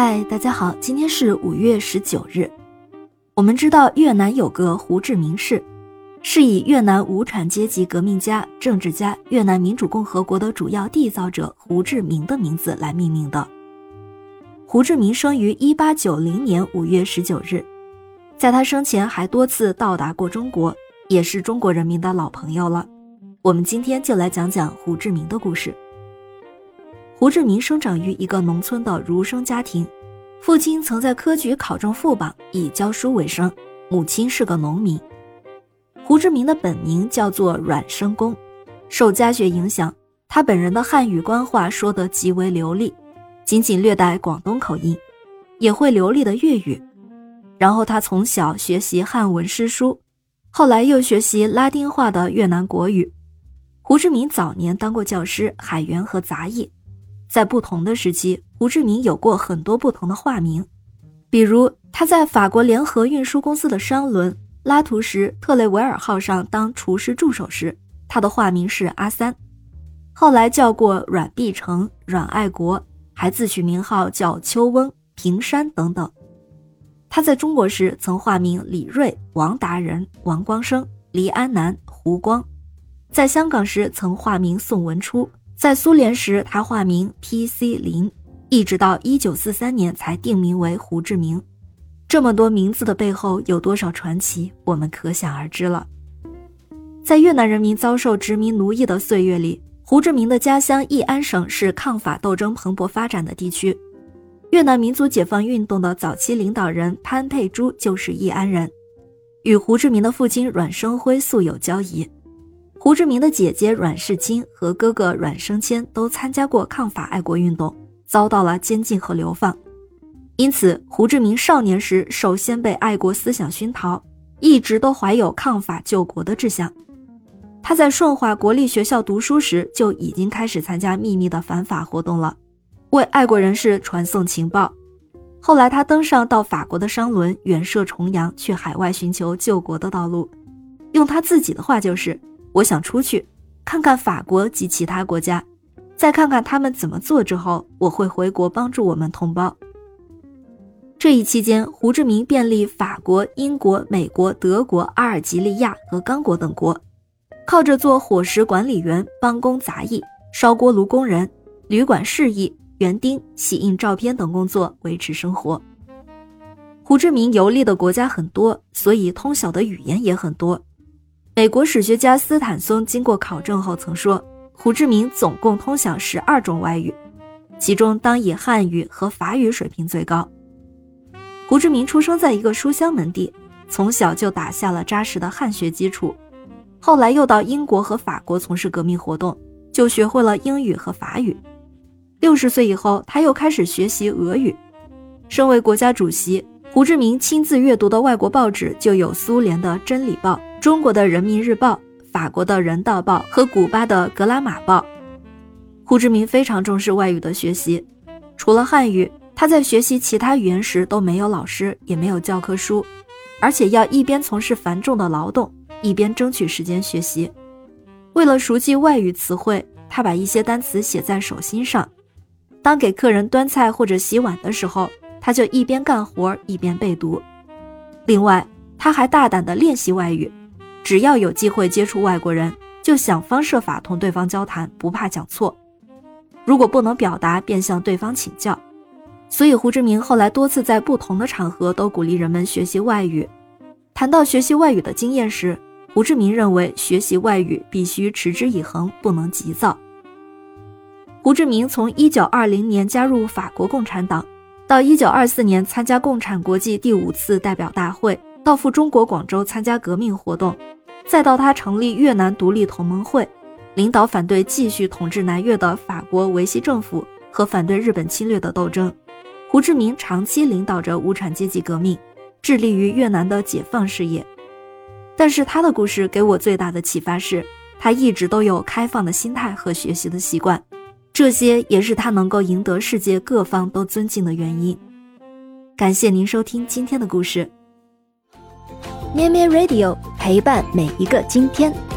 嗨，大家好，今天是五月十九日。我们知道越南有个胡志明市，是以越南无产阶级革命家、政治家、越南民主共和国的主要缔造者胡志明的名字来命名的。胡志明生于一八九零年五月十九日，在他生前还多次到达过中国，也是中国人民的老朋友了。我们今天就来讲讲胡志明的故事。胡志明生长于一个农村的儒生家庭，父亲曾在科举考中副榜，以教书为生；母亲是个农民。胡志明的本名叫做阮生公，受家学影响，他本人的汉语官话说得极为流利，仅仅略带广东口音，也会流利的粤语。然后他从小学习汉文诗书，后来又学习拉丁化的越南国语。胡志明早年当过教师、海员和杂役。在不同的时期，胡志明有过很多不同的化名，比如他在法国联合运输公司的商轮拉图什特雷维尔号上当厨师助手时，他的化名是阿三，后来叫过阮必成、阮爱国，还自取名号叫秋翁、平山等等。他在中国时曾化名李瑞、王达人、王光生、黎安南、胡光，在香港时曾化名宋文初。在苏联时，他化名 P.C. 林，一直到一九四三年才定名为胡志明。这么多名字的背后有多少传奇，我们可想而知了。在越南人民遭受殖民奴役的岁月里，胡志明的家乡义安省是抗法斗争蓬勃发展的地区。越南民族解放运动的早期领导人潘佩珠就是义安人，与胡志明的父亲阮生辉素有交谊。胡志明的姐姐阮世清和哥哥阮生谦都参加过抗法爱国运动，遭到了监禁和流放。因此，胡志明少年时首先被爱国思想熏陶，一直都怀有抗法救国的志向。他在顺化国立学校读书时就已经开始参加秘密的反法活动了，为爱国人士传送情报。后来，他登上到法国的商轮远涉重洋，去海外寻求救国的道路。用他自己的话就是。我想出去看看法国及其他国家，再看看他们怎么做之后，我会回国帮助我们同胞。这一期间，胡志明便利法国、英国、美国、德国、阿尔及利亚和刚果等国，靠着做伙食管理员、帮工杂役、烧锅炉工人、旅馆侍役、园丁、洗印照片等工作维持生活。胡志明游历的国家很多，所以通晓的语言也很多。美国史学家斯坦松经过考证后曾说，胡志明总共通晓十二种外语，其中当以汉语和法语水平最高。胡志明出生在一个书香门第，从小就打下了扎实的汉学基础，后来又到英国和法国从事革命活动，就学会了英语和法语。六十岁以后，他又开始学习俄语。身为国家主席，胡志明亲自阅读的外国报纸就有苏联的《真理报》。中国的人民日报、法国的人道报和古巴的格拉马报。胡志明非常重视外语的学习，除了汉语，他在学习其他语言时都没有老师，也没有教科书，而且要一边从事繁重的劳动，一边争取时间学习。为了熟记外语词汇，他把一些单词写在手心上。当给客人端菜或者洗碗的时候，他就一边干活一边背读。另外，他还大胆地练习外语。只要有机会接触外国人，就想方设法同对方交谈，不怕讲错。如果不能表达，便向对方请教。所以胡志明后来多次在不同的场合都鼓励人们学习外语。谈到学习外语的经验时，胡志明认为学习外语必须持之以恒，不能急躁。胡志明从1920年加入法国共产党，到1924年参加共产国际第五次代表大会，到赴中国广州参加革命活动。再到他成立越南独立同盟会，领导反对继续统治南越的法国维希政府和反对日本侵略的斗争，胡志明长期领导着无产阶级革命，致力于越南的解放事业。但是他的故事给我最大的启发是，他一直都有开放的心态和学习的习惯，这些也是他能够赢得世界各方都尊敬的原因。感谢您收听今天的故事。咩咩 Radio 陪伴每一个今天。